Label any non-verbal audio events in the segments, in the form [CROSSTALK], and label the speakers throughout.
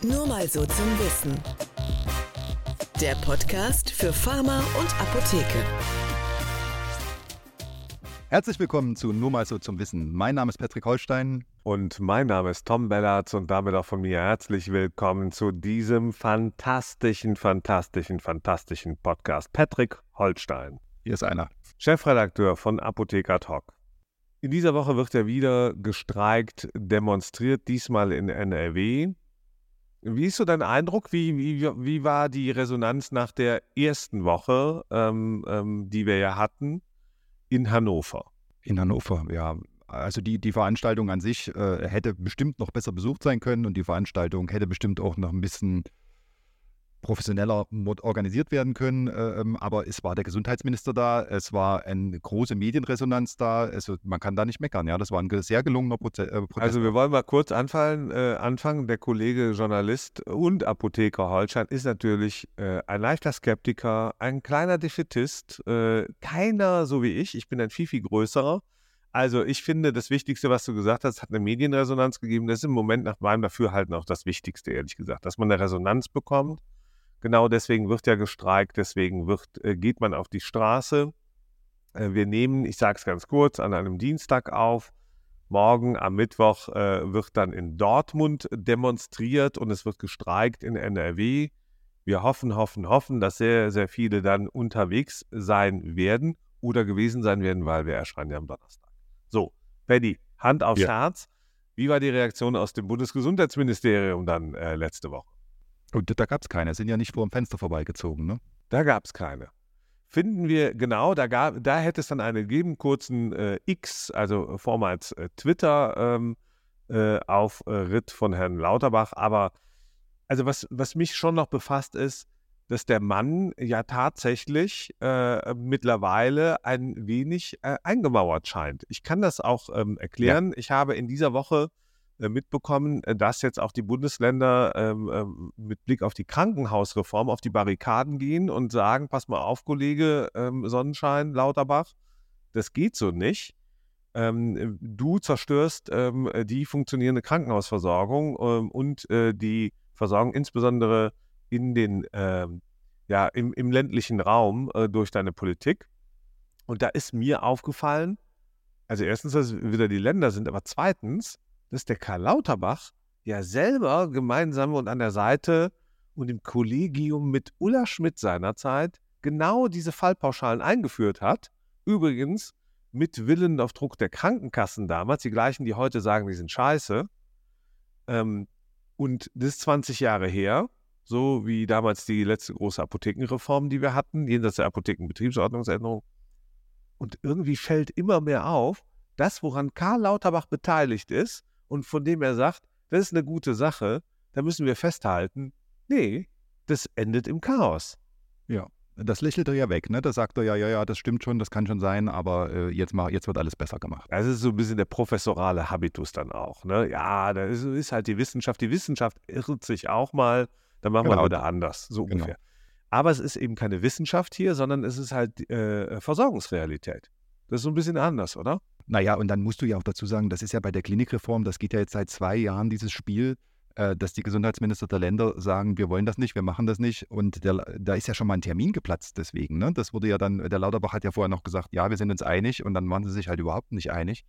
Speaker 1: Nur mal so zum Wissen. Der Podcast für Pharma und Apotheke.
Speaker 2: Herzlich willkommen zu Nur mal so zum Wissen. Mein Name ist Patrick Holstein.
Speaker 3: Und mein Name ist Tom Bellatz und damit auch von mir herzlich willkommen zu diesem fantastischen, fantastischen, fantastischen Podcast. Patrick Holstein.
Speaker 2: Hier ist einer.
Speaker 3: Chefredakteur von Apotheker Talk. In dieser Woche wird ja wieder gestreikt, demonstriert, diesmal in NRW. Wie ist so dein Eindruck? Wie, wie, wie war die Resonanz nach der ersten Woche, ähm, ähm, die wir ja hatten, in Hannover?
Speaker 2: In Hannover, ja. Also die, die Veranstaltung an sich äh, hätte bestimmt noch besser besucht sein können und die Veranstaltung hätte bestimmt auch noch ein bisschen professioneller organisiert werden können. Äh, ähm, aber es war der Gesundheitsminister da, es war eine große Medienresonanz da. Also man kann da nicht meckern. Ja, das war ein sehr gelungener Proze äh.
Speaker 3: Also wir wollen mal kurz anfallen, äh, anfangen. Der Kollege Journalist und Apotheker Holstein ist natürlich äh, ein leichter Skeptiker, ein kleiner Defetist, äh, keiner so wie ich. Ich bin ein viel, viel größerer. Also ich finde, das Wichtigste, was du gesagt hast, hat eine Medienresonanz gegeben. Das ist im Moment nach meinem Dafürhalten auch das Wichtigste, ehrlich gesagt, dass man eine Resonanz bekommt Genau deswegen wird ja gestreikt, deswegen wird, äh, geht man auf die Straße. Äh, wir nehmen, ich sage es ganz kurz, an einem Dienstag auf. Morgen am Mittwoch äh, wird dann in Dortmund demonstriert und es wird gestreikt in NRW. Wir hoffen, hoffen, hoffen, dass sehr, sehr viele dann unterwegs sein werden oder gewesen sein werden, weil wir erscheinen ja am Donnerstag. So, Paddy, Hand aufs ja. Herz. Wie war die Reaktion aus dem Bundesgesundheitsministerium dann äh, letzte Woche?
Speaker 2: Und da gab es keine, sind ja nicht vor dem Fenster vorbeigezogen, ne?
Speaker 3: Da gab es keine. Finden wir, genau, da, gab, da hätte es dann einen gegeben, kurzen äh, X, also vormals äh, Twitter, ähm, äh, auf äh, Ritt von Herrn Lauterbach. Aber also was, was mich schon noch befasst ist, dass der Mann ja tatsächlich äh, mittlerweile ein wenig äh, eingemauert scheint. Ich kann das auch ähm, erklären. Ja. Ich habe in dieser Woche äh, mitbekommen, äh, dass jetzt auch die Bundesländer ähm, ähm, mit Blick auf die Krankenhausreform auf die Barrikaden gehen und sagen, pass mal auf, Kollege ähm, Sonnenschein, Lauterbach, das geht so nicht. Du zerstörst die funktionierende Krankenhausversorgung und äh, die Versorgung insbesondere in den, ja, im, im ländlichen Raum äh, durch deine Politik. Und da ist mir aufgefallen, also erstens, dass wieder die Länder sind, aber zweitens, dass der Karl Lauterbach ja selber gemeinsam und an der Seite und im Kollegium mit Ulla Schmidt seinerzeit genau diese Fallpauschalen eingeführt hat. Übrigens mit Willen auf Druck der Krankenkassen damals, die gleichen, die heute sagen, die sind scheiße. Ähm, und das ist 20 Jahre her, so wie damals die letzte große Apothekenreform, die wir hatten, jenseits der Apothekenbetriebsordnungsänderung. Und irgendwie fällt immer mehr auf, das, woran Karl Lauterbach beteiligt ist, und von dem er sagt, das ist eine gute Sache, da müssen wir festhalten, nee, das endet im Chaos.
Speaker 2: Ja, das lächelt er ja weg, ne? Da sagt er ja, ja, ja, das stimmt schon, das kann schon sein, aber äh, jetzt, mal, jetzt wird alles besser gemacht.
Speaker 3: Das ist so ein bisschen der professorale Habitus dann auch, ne? Ja, da ist, ist halt die Wissenschaft. Die Wissenschaft irrt sich auch mal, dann machen genau. wir wieder anders, so genau. ungefähr. Aber es ist eben keine Wissenschaft hier, sondern es ist halt äh, Versorgungsrealität. Das ist so ein bisschen anders, oder?
Speaker 2: Naja, und dann musst du ja auch dazu sagen, das ist ja bei der Klinikreform, das geht ja jetzt seit zwei Jahren, dieses Spiel, äh, dass die Gesundheitsminister der Länder sagen, wir wollen das nicht, wir machen das nicht. Und der, da ist ja schon mal ein Termin geplatzt deswegen. Ne? Das wurde ja dann, der Lauterbach hat ja vorher noch gesagt, ja, wir sind uns einig und dann waren sie sich halt überhaupt nicht einig.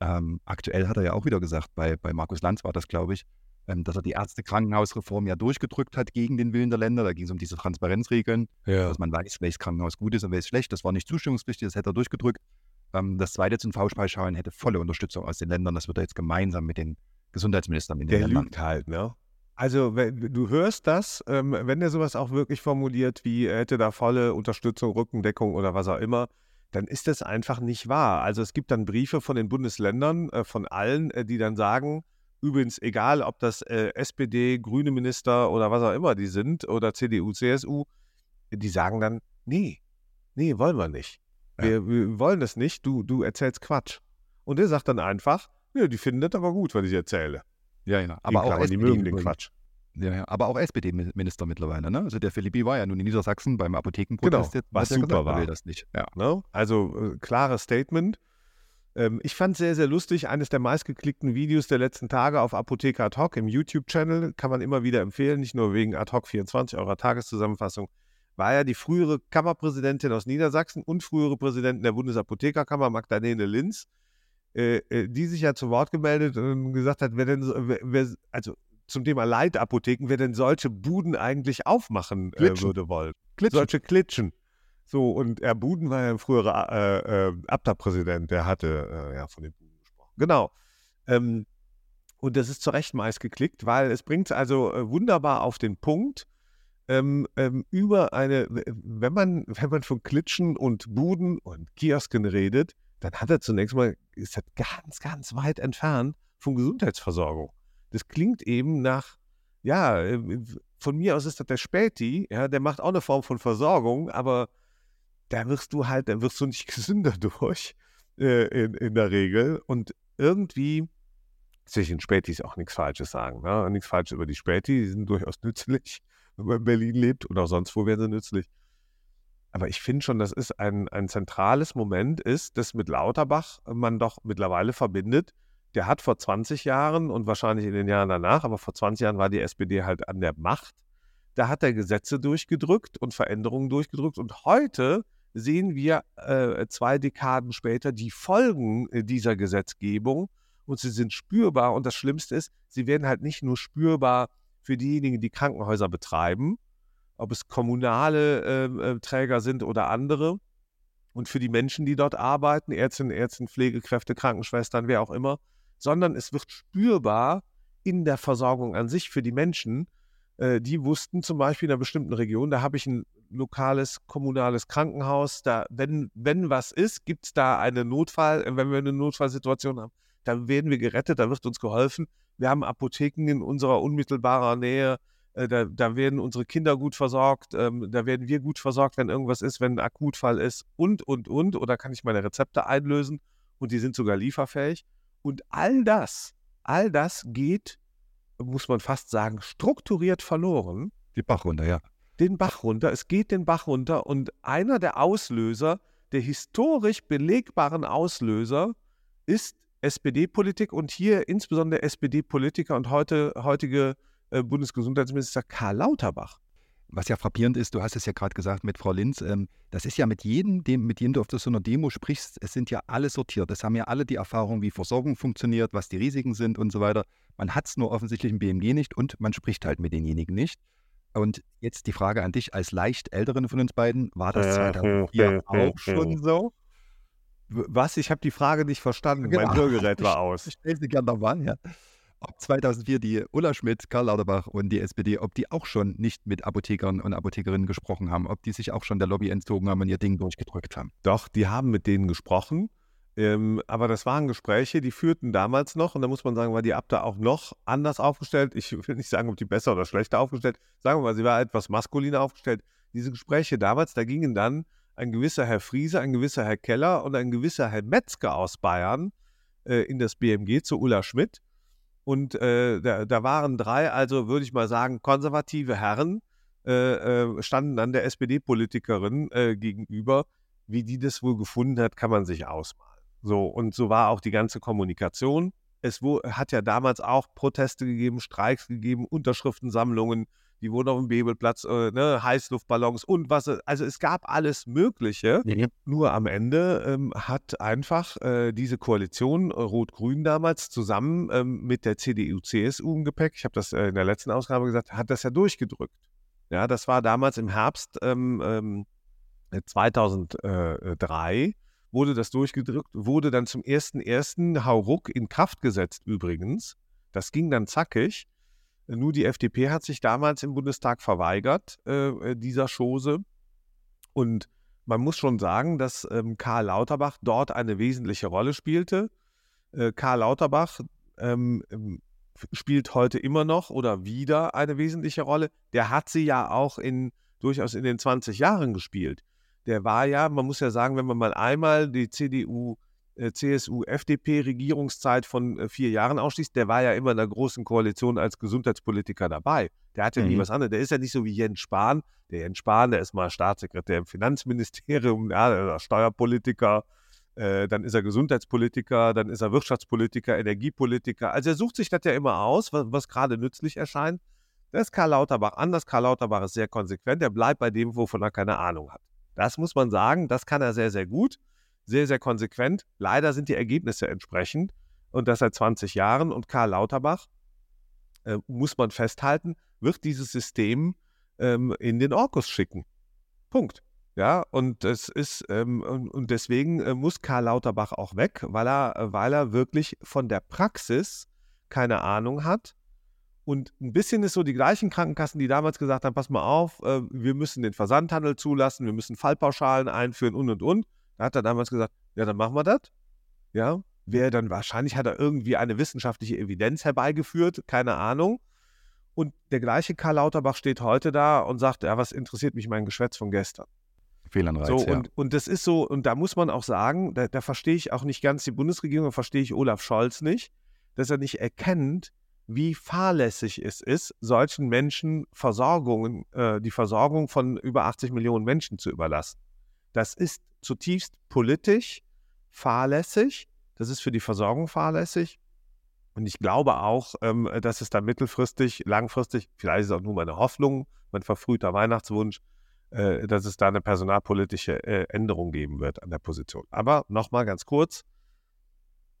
Speaker 2: Ähm, aktuell hat er ja auch wieder gesagt, bei, bei Markus Lanz war das, glaube ich, ähm, dass er die Ärzte-Krankenhausreform ja durchgedrückt hat gegen den Willen der Länder. Da ging es um diese Transparenzregeln, ja. dass man weiß, welches Krankenhaus gut ist und welches schlecht. Das war nicht zustimmungspflichtig, das hätte er durchgedrückt. Ähm, das zweite zum V-Speichschalen hätte volle Unterstützung aus den Ländern. Das wird er jetzt gemeinsam mit den Gesundheitsministern in
Speaker 3: den
Speaker 2: der
Speaker 3: Ländern. lügt halt, ne? Also, wenn, du hörst das, ähm, wenn er sowas auch wirklich formuliert, wie er hätte da volle Unterstützung, Rückendeckung oder was auch immer, dann ist das einfach nicht wahr. Also es gibt dann Briefe von den Bundesländern, äh, von allen, äh, die dann sagen, übrigens egal, ob das äh, SPD, grüne Minister oder was auch immer die sind oder CDU, CSU, die sagen dann, nee, nee, wollen wir nicht. Wir, wir, wollen das nicht, du, du erzählst Quatsch. Und er sagt dann einfach, ja, die finden das aber gut, was ich erzähle.
Speaker 2: Ja, ja. Aber auch
Speaker 3: SPD die mögen den Quatsch.
Speaker 2: Ja, ja. Aber auch SPD-Minister mittlerweile, ne? Also der Philippi war ja nun in Niedersachsen beim Apothekenprotest.
Speaker 3: Genau, was super gesagt, war.
Speaker 2: Will das nicht.
Speaker 3: Ja. Ne? Also äh, klares Statement. Ähm, ich fand es sehr, sehr lustig. Eines der meistgeklickten Videos der letzten Tage auf Apotheker Ad hoc im YouTube-Channel kann man immer wieder empfehlen, nicht nur wegen Ad hoc 24 eurer Tageszusammenfassung. War ja die frühere Kammerpräsidentin aus Niedersachsen und frühere Präsidentin der Bundesapothekerkammer, Magdalene Linz, äh, äh, die sich ja zu Wort gemeldet und gesagt hat, wer denn, wer, wer, also zum Thema Leitapotheken, wer denn solche Buden eigentlich aufmachen äh, würde wollen. Klitschen. Solche Klitschen. So, und Herr Buden war ja ein früherer äh, äh, Abda-Präsident, der hatte äh, ja von den Buden gesprochen. Genau. Ähm, und das ist zu Recht meist geklickt, weil es bringt also äh, wunderbar auf den Punkt, ähm, ähm, über eine, wenn man, wenn man von Klitschen und Buden und Kiosken redet, dann hat er zunächst mal, ist er ganz, ganz weit entfernt von Gesundheitsversorgung. Das klingt eben nach, ja, äh, von mir aus ist das der Späti, ja, der macht auch eine Form von Versorgung, aber da wirst du halt, da wirst du nicht [LAUGHS] gesünder durch äh, in, in der Regel. Und irgendwie, zwischen Spätis auch nichts Falsches sagen, ne? nichts Falsches über die Späti, die sind durchaus nützlich, in Berlin lebt oder sonst wo wären sie nützlich. Aber ich finde schon, das ist ein, ein zentrales Moment, ist, dass mit Lauterbach man doch mittlerweile verbindet, der hat vor 20 Jahren und wahrscheinlich in den Jahren danach, aber vor 20 Jahren war die SPD halt an der Macht. Da hat er Gesetze durchgedrückt und Veränderungen durchgedrückt. Und heute sehen wir äh, zwei Dekaden später die Folgen äh, dieser Gesetzgebung und sie sind spürbar. Und das Schlimmste ist, sie werden halt nicht nur spürbar für diejenigen, die Krankenhäuser betreiben, ob es kommunale ähm, äh, Träger sind oder andere, und für die Menschen, die dort arbeiten, Ärztinnen, Ärzte, Pflegekräfte, Krankenschwestern, wer auch immer, sondern es wird spürbar in der Versorgung an sich für die Menschen. Äh, die wussten zum Beispiel in einer bestimmten Region, da habe ich ein lokales, kommunales Krankenhaus. Da, wenn, wenn was ist, gibt es da eine Notfall, äh, wenn wir eine Notfallsituation haben, dann werden wir gerettet, da wird uns geholfen. Wir haben Apotheken in unserer unmittelbaren Nähe. Äh, da, da, werden unsere Kinder gut versorgt, ähm, da werden wir gut versorgt, wenn irgendwas ist, wenn ein Akutfall ist und, und, und. Oder kann ich meine Rezepte einlösen und die sind sogar lieferfähig. Und all das, all das geht, muss man fast sagen, strukturiert verloren.
Speaker 2: Die Bach runter, ja
Speaker 3: den Bach runter. Es geht den Bach runter und einer der Auslöser, der historisch belegbaren Auslöser, ist SPD-Politik und hier insbesondere SPD-Politiker und heute, heutige äh, Bundesgesundheitsminister Karl Lauterbach.
Speaker 2: Was ja frappierend ist, du hast es ja gerade gesagt mit Frau Linz, ähm, das ist ja mit jedem, dem, mit dem du auf so einer Demo sprichst, es sind ja alle sortiert. Es haben ja alle die Erfahrung, wie Versorgung funktioniert, was die Risiken sind und so weiter. Man hat es nur offensichtlich im BMG nicht und man spricht halt mit denjenigen nicht. Und jetzt die Frage an dich als leicht älteren von uns beiden, war das 2004 auch schon so?
Speaker 3: Was? Ich habe die Frage nicht verstanden. Genau. Mein Hörgerät [LAUGHS] war aus.
Speaker 2: Ich stelle sie gerne nochmal, ja. Ob 2004 die Ulla Schmidt, Karl Lauterbach und die SPD, ob die auch schon nicht mit Apothekern und Apothekerinnen gesprochen haben, ob die sich auch schon der Lobby entzogen haben und ihr Ding durchgedrückt haben.
Speaker 3: Doch, die haben mit denen gesprochen. Ähm, aber das waren Gespräche, die führten damals noch, und da muss man sagen, war die Abda auch noch anders aufgestellt. Ich will nicht sagen, ob die besser oder schlechter aufgestellt, sagen wir mal, sie war etwas maskuliner aufgestellt. Diese Gespräche damals, da gingen dann ein gewisser Herr Friese, ein gewisser Herr Keller und ein gewisser Herr Metzger aus Bayern äh, in das BMG zu Ulla Schmidt. Und äh, da, da, waren drei, also würde ich mal sagen, konservative Herren, äh, äh standen dann der SPD-Politikerin äh, gegenüber. Wie die das wohl gefunden hat, kann man sich ausmalen. So, und so war auch die ganze Kommunikation. Es hat ja damals auch Proteste gegeben, Streiks gegeben, Unterschriftensammlungen, die wurden auf dem Bebelplatz, äh, ne, Heißluftballons und was. Also es gab alles Mögliche. Ja. Nur am Ende ähm, hat einfach äh, diese Koalition äh, Rot-Grün damals zusammen ähm, mit der CDU, CSU im Gepäck, ich habe das äh, in der letzten Ausgabe gesagt, hat das ja durchgedrückt. Ja, das war damals im Herbst ähm, 2003 ähm, wurde das durchgedrückt, wurde dann zum 1.1. Hauruck in Kraft gesetzt übrigens. Das ging dann zackig. Nur die FDP hat sich damals im Bundestag verweigert, äh, dieser Chose. Und man muss schon sagen, dass ähm, Karl Lauterbach dort eine wesentliche Rolle spielte. Äh, Karl Lauterbach ähm, ähm spielt heute immer noch oder wieder eine wesentliche Rolle. Der hat sie ja auch in durchaus in den 20 Jahren gespielt der war ja, man muss ja sagen, wenn man mal einmal die CDU, äh, CSU, FDP-Regierungszeit von äh, vier Jahren ausschließt, der war ja immer in der großen Koalition als Gesundheitspolitiker dabei. Der hat ja mhm. nie was anderes. Der ist ja nicht so wie Jens Spahn. Der Jens Spahn, der ist mal Staatssekretär im Finanzministerium, ja, der Steuerpolitiker. äh, dann ist er Gesundheitspolitiker, dann ist er Wirtschaftspolitiker, Energiepolitiker. Also er sucht sich das ja immer aus, was, was gerade nützlich erscheint. Das ist Karl Lauterbach anders. Karl Lauterbach ist sehr konsequent. Er bleibt bei dem, wovon er keine Ahnung hat. Das muss man sagen, das kann er sehr, sehr gut, sehr, sehr konsequent. Leider sind die Ergebnisse entsprechend und das seit 20 Jahren. Und Karl Lauterbach, äh, muss man festhalten, wird dieses System ähm, in den Orkus schicken. Punkt. Ja, und es ist, ähm, und, deswegen äh, muss Karl Lauterbach auch weg, weil er, weil er wirklich von der Praxis keine Ahnung hat. Und ein bisschen ist so die gleichen Krankenkassen, die damals gesagt haben, pass mal auf, äh, wir müssen den Versandhandel zulassen, wir müssen Fallpauschalen einführen und und und. Da hat er damals gesagt, ja, dann machen wir das. Ja, wäre dann wahrscheinlich hat er irgendwie eine wissenschaftliche Evidenz herbeigeführt, keine Ahnung. Und der gleiche Karl Lauterbach steht heute da und sagt, ja, was interessiert mich mein Geschwätz von gestern?
Speaker 2: Fehlanreiz,
Speaker 3: so,
Speaker 2: ja.
Speaker 3: und, und das ist so, und da muss man auch sagen, da, da verstehe ich auch nicht ganz die Bundesregierung, da verstehe ich Olaf Scholz nicht, dass er nicht erkennt, wie fahrlässig es ist, solchen Menschen Versorgung, äh, die Versorgung von über 80 Millionen Menschen zu überlassen. Das ist zutiefst politisch fahrlässig, das ist für die Versorgung fahrlässig. Und ich glaube auch, ähm, dass es da mittelfristig, langfristig, vielleicht ist es auch nur meine Hoffnung, mein verfrühter Weihnachtswunsch, äh, dass es da eine personalpolitische äh, Änderung geben wird an der Position. Aber nochmal ganz kurz,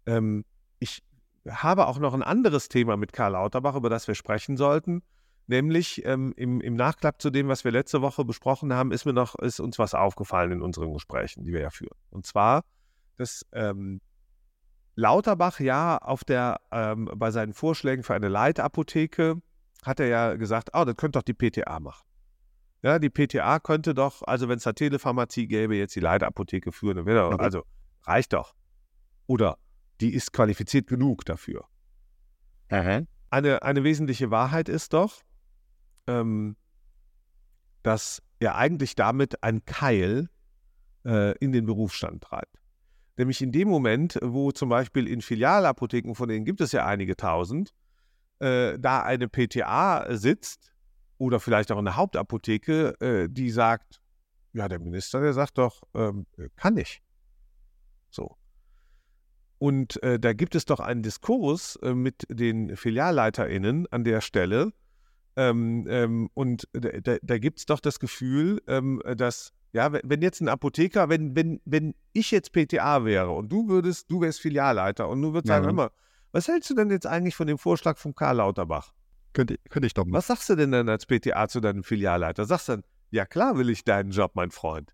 Speaker 3: ähm, ich habe auch noch ein anderes Thema mit Karl Lauterbach, über das wir sprechen sollten. Nämlich ähm, im, im, Nachklapp zu dem, was wir letzte Woche besprochen haben, ist mir noch, ist uns was aufgefallen in unseren Gesprächen, die wir ja führen. Und zwar, dass ähm, Lauterbach ja auf der, ähm, bei seinen Vorschlägen für eine Leitapotheke hat er ja gesagt, oh, das könnte doch die PTA machen. Ja, die PTA könnte doch, also wenn es da Telepharmazie gäbe, jetzt die Leitapotheke führen, dann okay. also reicht doch. Oder die ist qualifiziert genug dafür. Eine, eine wesentliche Wahrheit ist doch, ähm, dass er eigentlich damit ein Keil äh, in den Berufsstand treibt. Nämlich in dem Moment, wo zum Beispiel in Filialapotheken, von denen gibt es ja einige tausend, äh, da eine PTA sitzt, oder vielleicht auch eine Hauptapotheke, äh, die sagt, ja, der Minister, der sagt doch, ähm, kann ich. So. Und äh, da gibt es doch einen Diskurs äh, mit den FilialleiterInnen an der Stelle. Ähm, ähm, und da, da gibt es doch das Gefühl, ähm, dass, ja, wenn jetzt ein Apotheker, wenn, wenn, wenn ich jetzt PTA wäre und du würdest, du wärst Filialleiter und du würdest sagen, hör mal, was hältst du denn jetzt eigentlich von dem Vorschlag von Karl Lauterbach?
Speaker 2: Könnte, könnte ich doch
Speaker 3: mal. Was sagst du denn dann als PTA zu deinem Filialleiter? Sagst du dann, ja klar will ich deinen Job, mein Freund.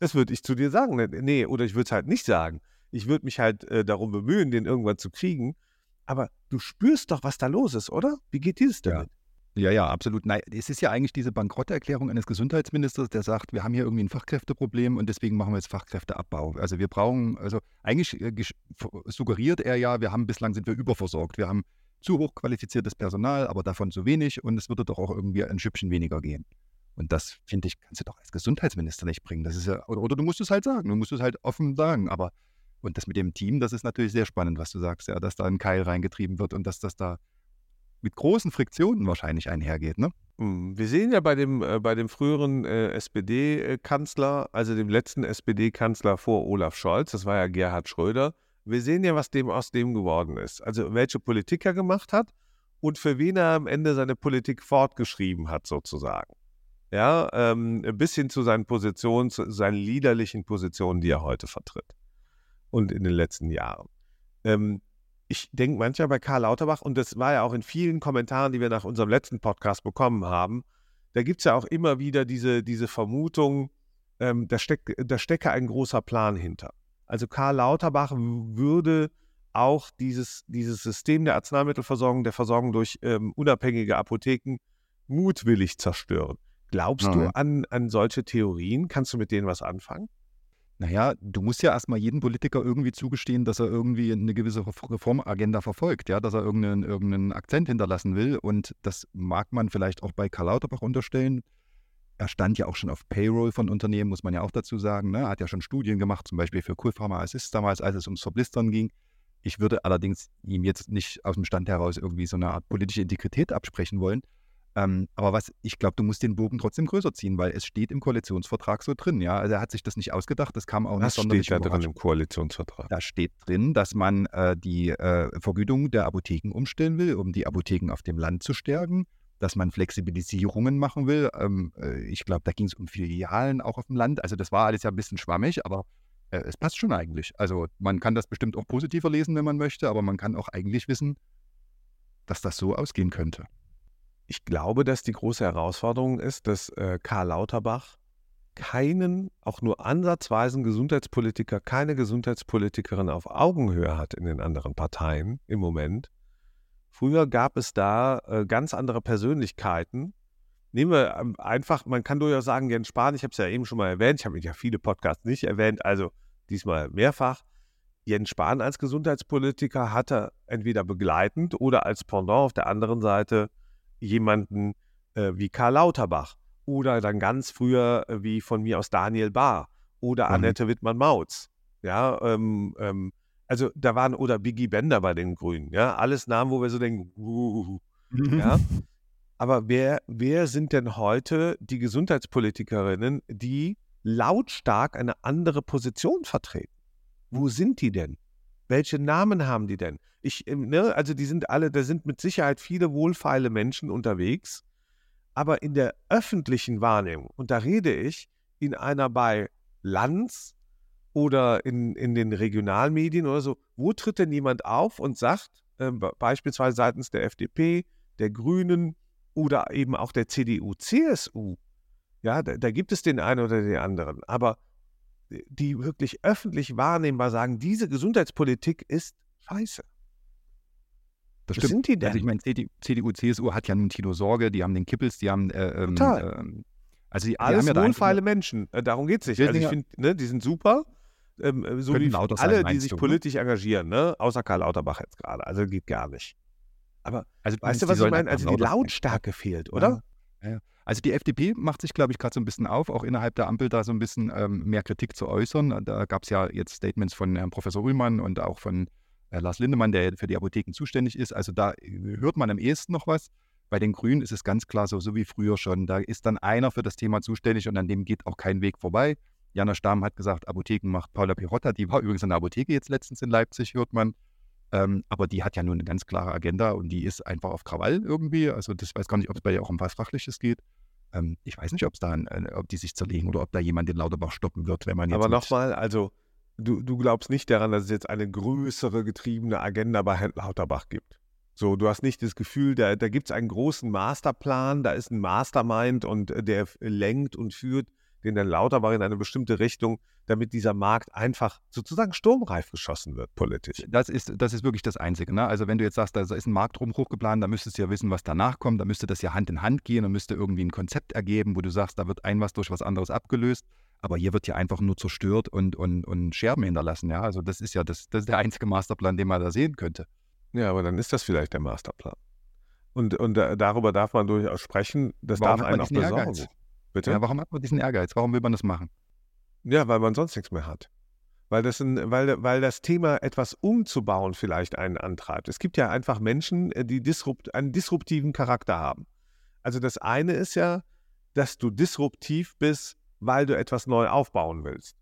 Speaker 3: Das würde ich zu dir sagen. Ne, nee, oder ich würde es halt nicht sagen. Ich würde mich halt äh, darum bemühen, den irgendwann zu kriegen. Aber du spürst doch, was da los ist, oder? Wie geht dieses
Speaker 2: denn? Ja. Ja, ja, absolut. Nein, es ist ja eigentlich diese Bankrotterklärung eines Gesundheitsministers, der sagt, wir haben hier irgendwie ein Fachkräfteproblem und deswegen machen wir jetzt Fachkräfteabbau. Also wir brauchen, also eigentlich äh, suggeriert er ja, wir haben bislang sind wir überversorgt. Wir haben zu hochqualifiziertes Personal, aber davon zu wenig und es würde doch auch irgendwie ein Schüppchen weniger gehen. Und das, finde ich, kannst du doch als Gesundheitsminister nicht bringen. Das ist ja, oder, oder du musst es halt sagen, du musst es halt offen sagen. Aber, und das mit dem Team, das ist natürlich sehr spannend, was du sagst, ja, dass da ein Keil reingetrieben wird und dass das da mit großen Friktionen wahrscheinlich einhergeht, ne?
Speaker 3: Hm, wir sehen ja bei dem, äh, bei dem früheren äh, SPD-Kanzler, also dem letzten SPD-Kanzler vor Olaf Scholz, das war ja Gerhard Schröder, wir sehen ja, was dem aus dem geworden ist. Also welche Politik er gemacht hat und für wen er am Ende seine Politik fortgeschrieben hat, sozusagen. Ja, ähm, bis hin zu seinen Positionen, zu seinen liederlichen Positionen, die er heute vertritt. Und in den letzten Jahren. Ähm, ich denke manchmal bei Karl Lauterbach, und das war ja auch in vielen Kommentaren, die wir nach unserem letzten Podcast bekommen haben, da gibt es ja auch immer wieder diese, diese Vermutung, ähm, da, steck, da stecke ein großer Plan hinter. Also Karl Lauterbach würde auch dieses, dieses System der Arzneimittelversorgung, der Versorgung durch ähm, unabhängige Apotheken mutwillig zerstören. Glaubst mhm. du an, an solche Theorien? Kannst du mit denen was anfangen?
Speaker 2: Naja, du musst ja erstmal jedem Politiker irgendwie zugestehen, dass er irgendwie eine gewisse Reformagenda verfolgt, ja, dass er irgendeinen, irgendeinen Akzent hinterlassen will. Und das mag man vielleicht auch bei Karl Lauterbach unterstellen er stand ja auch schon auf Payroll von Unternehmen, muss man ja auch dazu sagen. Ne? Er hat ja schon Studien gemacht, zum Beispiel für Coolpharma Assist damals, als es ums Verblistern ging. Ich würde allerdings ihm jetzt nicht aus dem Stand heraus irgendwie so eine Art politische Integrität absprechen wollen. Ähm, aber was, ich glaube, du musst den Bogen trotzdem größer ziehen, weil es steht im Koalitionsvertrag so drin, ja. Also er hat sich das nicht ausgedacht, das kam auch
Speaker 3: Was
Speaker 2: nicht sonderlich
Speaker 3: steht da drin im Koalitionsvertrag?
Speaker 2: Da steht drin, dass man äh, die äh, Vergütung der Apotheken umstellen will, um die Apotheken auf dem Land zu stärken, dass man Flexibilisierungen machen will. Ähm, äh, ich glaube, da ging es um Filialen auch auf dem Land. Also das war alles ja ein bisschen schwammig, aber äh, es passt schon eigentlich. Also man kann das bestimmt auch positiver lesen, wenn man möchte, aber man kann auch eigentlich wissen, dass das so ausgehen könnte.
Speaker 3: Ich glaube, dass die große Herausforderung ist, dass äh, Karl Lauterbach keinen, auch nur ansatzweisen Gesundheitspolitiker, keine Gesundheitspolitikerin auf Augenhöhe hat in den anderen Parteien im Moment. Früher gab es da äh, ganz andere Persönlichkeiten. Nehmen wir ähm, einfach, man kann durchaus sagen, Jens Spahn, ich habe es ja eben schon mal erwähnt, ich habe ja viele Podcasts nicht erwähnt, also diesmal mehrfach. Jens Spahn als Gesundheitspolitiker hatte entweder begleitend oder als Pendant auf der anderen Seite jemanden äh, wie Karl Lauterbach oder dann ganz früher äh, wie von mir aus Daniel Bahr oder
Speaker 2: Mhm.
Speaker 3: Annette Wittmann-Mautz. Ja, ähm, ähm, also da waren oder Biggie Bender bei den Grünen. Ja, alles Namen, wo wir so denken, uh, ja. Aber wer, wer sind denn heute die Gesundheitspolitikerinnen, die lautstark eine andere Position vertreten? Wo sind die denn? Welche Namen haben die denn? Ich, ähm, ne, also die sind alle, da sind mit Sicherheit viele wohlfeile Menschen unterwegs, aber in der öffentlichen Wahrnehmung, und da rede ich in einer bei Lanz oder in, in den Regionalmedien oder so, wo tritt denn jemand auf und sagt, be- beispielsweise seitens der FDP, der Grünen oder eben auch der CDU, CSU, ja, da, da gibt es den einen oder den anderen, aber die wirklich öffentlich wahrnehmbar sagen, diese Gesundheitspolitik ist scheiße.
Speaker 2: Das
Speaker 3: Was
Speaker 2: stimmt.
Speaker 3: sind die denn?
Speaker 2: Also ich meine, CDU, CDU, CSU hat ja nun Tino Sorge, die haben den Kippels, die haben äh, ähm,
Speaker 3: Total.
Speaker 2: ähm, also die, die
Speaker 3: Alles
Speaker 2: haben ja da
Speaker 3: wohlfeile Menschen. Äh, darum geht es nicht. Also ich finde, ne, die sind super. Ähm, äh, so wie
Speaker 2: lauter sein,
Speaker 3: alle, die sich
Speaker 2: du, ne?
Speaker 3: politisch engagieren, ne? außer Karl Lauterbach jetzt gerade. Also geht gar nicht. Aber
Speaker 2: also
Speaker 3: weißt du,
Speaker 2: die
Speaker 3: was ich meine? Also die
Speaker 2: lauter sein.
Speaker 3: Lautstärke fehlt, oder?
Speaker 2: Ja, ja. Also die FDP macht sich, glaube ich, gerade so ein bisschen auf, auch innerhalb der Ampel da so ein bisschen ähm, mehr Kritik zu äußern. Da gab es ja jetzt Statements von Herrn Professor Ullmann und auch von äh, Lars Lindemann, der für die Apotheken zuständig ist. Also da äh, hört man am ehesten noch was. Bei den Grünen ist es ganz klar so, so wie früher schon. Da ist dann einer für das Thema zuständig und an dem geht auch kein Weg vorbei. Jana Stamm hat gesagt, Apotheken macht Paula Pirotta. Die war übrigens in der Apotheke jetzt letztens in Leipzig, hört man. Ähm, aber die hat ja nun eine ganz klare Agenda und die ist einfach auf Krawall irgendwie. Also das weiß gar nicht, ob es bei ihr auch um was Fachliches geht. Ähm, ich weiß nicht, ob es da, äh, ob die sich zerlegen oder ob da jemand den Lauterbach stoppen wird, wenn man jetzt
Speaker 3: Aber nochmal, also du, du glaubst nicht daran, dass es jetzt eine größere getriebene Agenda bei Herrn Lauterbach gibt. So, du hast nicht das Gefühl, da, da gibt es einen großen Masterplan, da ist ein Mastermind und äh, der lenkt und führt den Herrn Lauterbach in eine bestimmte Richtung, damit dieser Markt einfach sozusagen sturmreif geschossen wird, politisch.
Speaker 2: Das ist, das ist wirklich das Einzige. Ne? Also wenn du jetzt sagst, da ist ein Marktumbruch geplant, dann müsstest du ja wissen, was danach kommt. Da müsste das ja Hand in Hand gehen und müsste irgendwie ein Konzept ergeben, wo du sagst, da wird ein was durch was anderes abgelöst. Aber hier wird ja einfach nur zerstört und, und, und Scherben hinterlassen. Ja? Also das ist ja das, das ist der einzige Masterplan, den man da sehen könnte.
Speaker 3: Ja, aber dann ist das vielleicht der Masterplan. Und, und äh, darüber darf man durchaus sprechen. Das
Speaker 2: Warum
Speaker 3: darf einen auch besorgen.
Speaker 2: Ehrgeiz?
Speaker 3: Bitte?
Speaker 2: Ja, warum hat man diesen Ehrgeiz? Warum will man das machen?
Speaker 3: Ja, weil man sonst nichts mehr hat. Weil das, ein, weil, weil das Thema etwas umzubauen vielleicht einen antreibt. Es gibt ja einfach Menschen, äh, die disrupt, einen disruptiven Charakter haben. Also das eine ist ja, dass du disruptiv bist, weil du etwas neu aufbauen willst.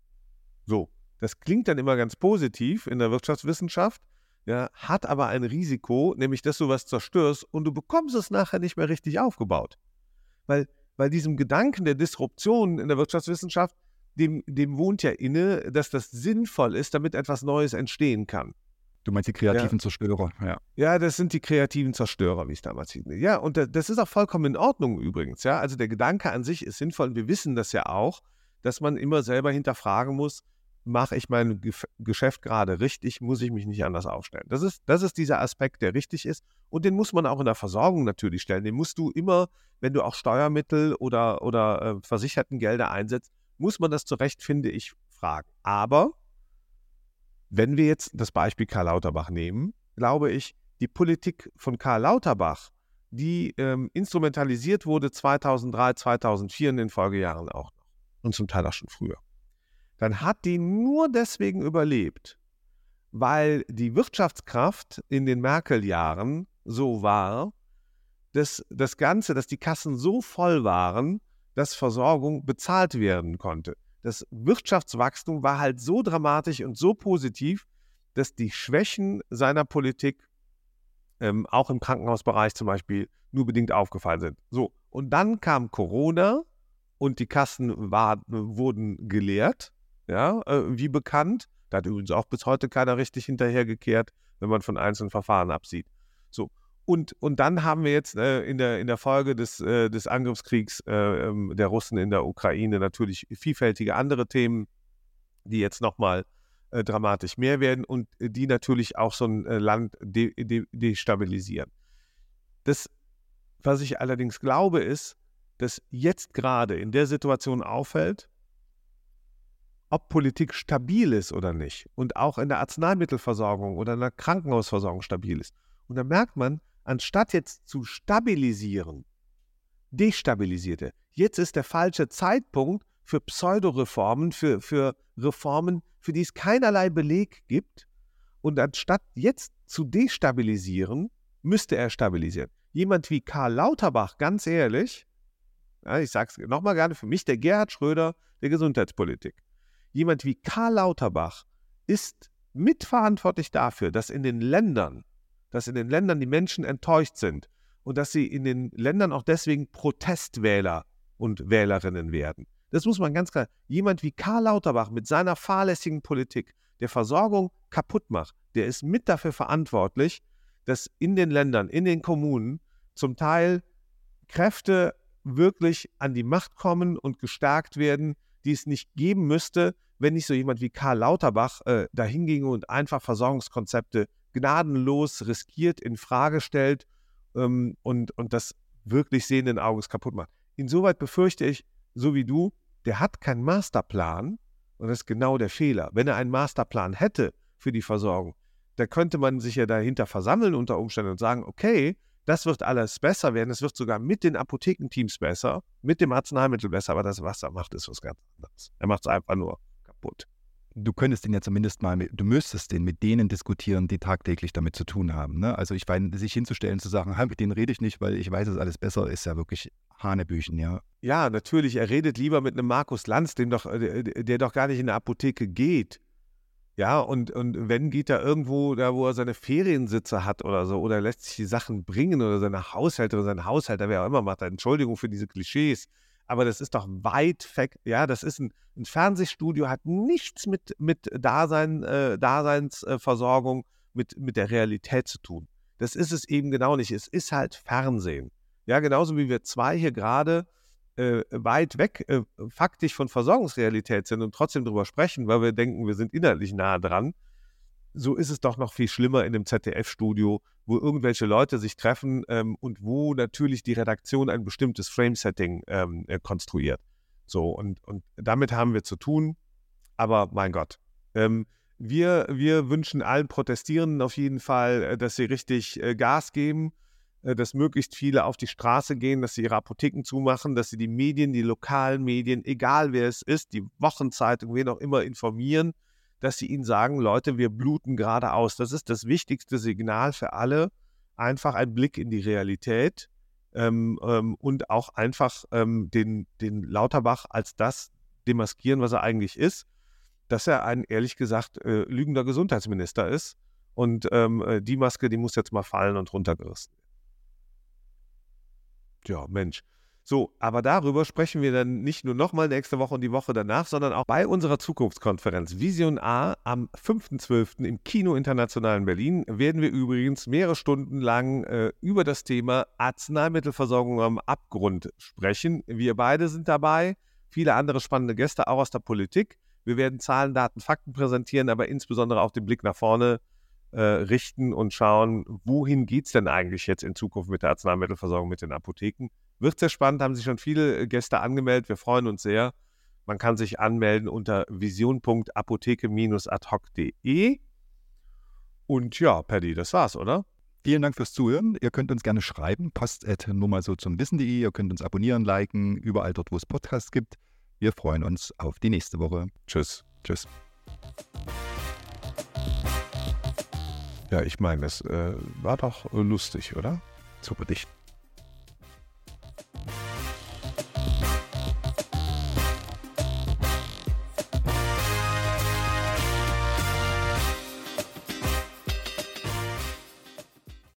Speaker 3: So, das klingt dann immer ganz positiv in der Wirtschaftswissenschaft, ja, hat aber ein Risiko, nämlich dass du was zerstörst und du bekommst es nachher nicht mehr richtig aufgebaut. Weil, weil diesem Gedanken der Disruption in der Wirtschaftswissenschaft dem, dem wohnt ja inne, dass das sinnvoll ist, damit etwas Neues entstehen kann.
Speaker 2: Du meinst die kreativen Zerstörer, ja.
Speaker 3: Ja, das sind die kreativen Zerstörer, wie es damals hieß. Ja, und da- das ist auch vollkommen in Ordnung übrigens. Ja, also der Gedanke an sich ist sinnvoll und wir wissen das ja auch, dass man immer selber hinterfragen muss, mache ich mein Geschäft gerade richtig, muss ich mich nicht anders aufstellen. Das ist, das ist dieser Aspekt, der richtig ist und den muss man auch in der Versorgung natürlich stellen. Den musst du immer, wenn du auch Steuermittel oder, oder äh, versicherten Gelder einsetzt, muss man das zu Recht, finde ich, fragen. Aber wenn wir jetzt das Beispiel Karl Lauterbach nehmen, glaube ich, die Politik von Karl Lauterbach, die ähm, instrumentalisiert wurde 2003, 2004 in den Folgejahren auch noch und zum Teil auch schon früher, dann hat die nur deswegen überlebt, weil die Wirtschaftskraft in den Merkel-Jahren so war, das, das Ganze, dass die Kassen so voll waren, dass Versorgung bezahlt werden konnte. Das Wirtschaftswachstum war halt so dramatisch und so positiv, dass die Schwächen seiner Politik ähm, auch im Krankenhausbereich zum Beispiel nur bedingt aufgefallen sind. So, und dann kam Corona und die Kassen war, wurden geleert, ja, äh, wie bekannt. Da hat übrigens auch bis heute keiner richtig hinterhergekehrt, wenn man von einzelnen Verfahren absieht. So, und, und dann haben wir jetzt äh, in, der, in der Folge des, äh, des Angriffskriegs äh, ähm, der Russen in der Ukraine natürlich vielfältige andere Themen, die jetzt nochmal äh, dramatisch mehr werden und die natürlich auch so ein Land de, de, destabilisieren. Das, was ich allerdings glaube, ist, dass jetzt gerade in der Situation auffällt, ob Politik stabil ist oder nicht und auch in der Arzneimittelversorgung oder in der Krankenhausversorgung stabil ist. Und da merkt man, anstatt jetzt zu stabilisieren, destabilisierte. Jetzt ist der falsche Zeitpunkt für Pseudoreformen, für, für Reformen, für die es keinerlei Beleg gibt. Und anstatt jetzt zu destabilisieren, müsste er stabilisieren. Jemand wie Karl Lauterbach, ganz ehrlich, ja, ich sage es nochmal gerne, für mich der Gerhard Schröder der Gesundheitspolitik. Jemand wie Karl Lauterbach ist mitverantwortlich dafür, dass in den Ländern, dass in den Ländern die Menschen enttäuscht sind und dass sie in den Ländern auch deswegen Protestwähler und Wählerinnen werden. Das muss man ganz klar. Jemand wie Karl Lauterbach mit seiner fahrlässigen Politik der Versorgung kaputt macht, der ist mit dafür verantwortlich, dass in den Ländern, in den Kommunen zum Teil Kräfte wirklich an die Macht kommen und gestärkt werden, die es nicht geben müsste, wenn nicht so jemand wie Karl Lauterbach äh, dahin ginge und einfach Versorgungskonzepte gnadenlos riskiert, in Frage stellt ähm, und, und das wirklich sehenden Auges kaputt macht. Insoweit befürchte ich, so wie du, der hat keinen Masterplan und das ist genau der Fehler. Wenn er einen Masterplan hätte für die Versorgung, da könnte man sich ja dahinter versammeln unter Umständen und sagen, okay, das wird alles besser werden. Es wird sogar mit den Apothekenteams besser, mit dem Arzneimittel besser, aber das, was er macht, ist was ganz anderes. Er macht es einfach nur kaputt.
Speaker 2: Du könntest den ja zumindest mal, du müsstest den mit denen diskutieren, die tagtäglich damit zu tun haben. Ne? Also ich meine, sich hinzustellen, zu sagen, mit denen rede ich nicht, weil ich weiß, es ist alles besser, ist ja wirklich Hanebüchen, ja.
Speaker 3: Ja, natürlich. Er redet lieber mit einem Markus Lanz, dem doch, der, der doch gar nicht in eine Apotheke geht. Ja, und, und wenn geht er irgendwo, da wo er seine Feriensitze hat oder so, oder lässt sich die Sachen bringen oder seine Haushälterin, sein Haushälter, wer auch immer macht, Entschuldigung für diese Klischees, aber das ist doch weit weg, ja, das ist ein, ein Fernsehstudio, hat nichts mit, mit Dasein, äh, Daseinsversorgung, mit, mit der Realität zu tun. Das ist es eben genau nicht. Es ist halt Fernsehen. Ja, genauso wie wir zwei hier gerade äh, weit weg äh, faktisch von Versorgungsrealität sind und trotzdem darüber sprechen, weil wir denken, wir sind inhaltlich nah dran, so ist es doch noch viel schlimmer in dem ZDF-Studio, wo irgendwelche Leute sich treffen ähm, und wo natürlich die Redaktion ein bestimmtes Frame-Setting ähm, äh, konstruiert. So, und, und damit haben wir zu tun. Aber mein Gott, ähm, wir, wir wünschen allen Protestierenden auf jeden Fall, äh, dass sie richtig äh, Gas geben dass möglichst viele auf die Straße gehen, dass sie ihre Apotheken zumachen, dass sie die Medien, die lokalen Medien, egal wer es ist, die Wochenzeitung, wen auch immer informieren, dass sie ihnen sagen, Leute, wir bluten gerade aus. Das ist das wichtigste Signal für alle. Einfach ein Blick in die Realität ähm, ähm, und auch einfach ähm, den, den Lauterbach als das demaskieren, was er eigentlich ist, dass er ein, ehrlich gesagt, äh, lügender Gesundheitsminister ist. Und ähm, äh, die Maske, die muss jetzt mal fallen und runtergerissen werden ja, Mensch. So, aber darüber sprechen wir dann nicht nur nochmal nächste Woche und die Woche danach, sondern auch bei unserer Zukunftskonferenz Vision A am 5.12. im Kino International in Berlin werden wir übrigens mehrere Stunden lang äh, über das Thema Arzneimittelversorgung am Abgrund sprechen. Wir beide sind dabei, viele andere spannende Gäste auch aus der Politik. Wir werden Zahlen, Daten, Fakten präsentieren, aber insbesondere auch den Blick nach vorne äh, richten und schauen, wohin geht es denn eigentlich jetzt in Zukunft mit der Arzneimittelversorgung, mit den Apotheken. Wird sehr spannend, haben sich schon viele äh, Gäste angemeldet. Wir freuen uns sehr. Man kann sich anmelden unter vision.apotheke-adhoc.de. Und ja, Paddy, das war's, oder?
Speaker 2: Vielen Dank fürs Zuhören. Ihr könnt uns gerne schreiben, post nur mal so zum Wissen.de. Ihr könnt uns abonnieren, liken, überall dort, wo es Podcasts gibt. Wir freuen uns auf die nächste Woche.
Speaker 3: Tschüss. Tschüss. Ja, ich meine, es äh, war doch lustig, oder?
Speaker 2: Super dicht.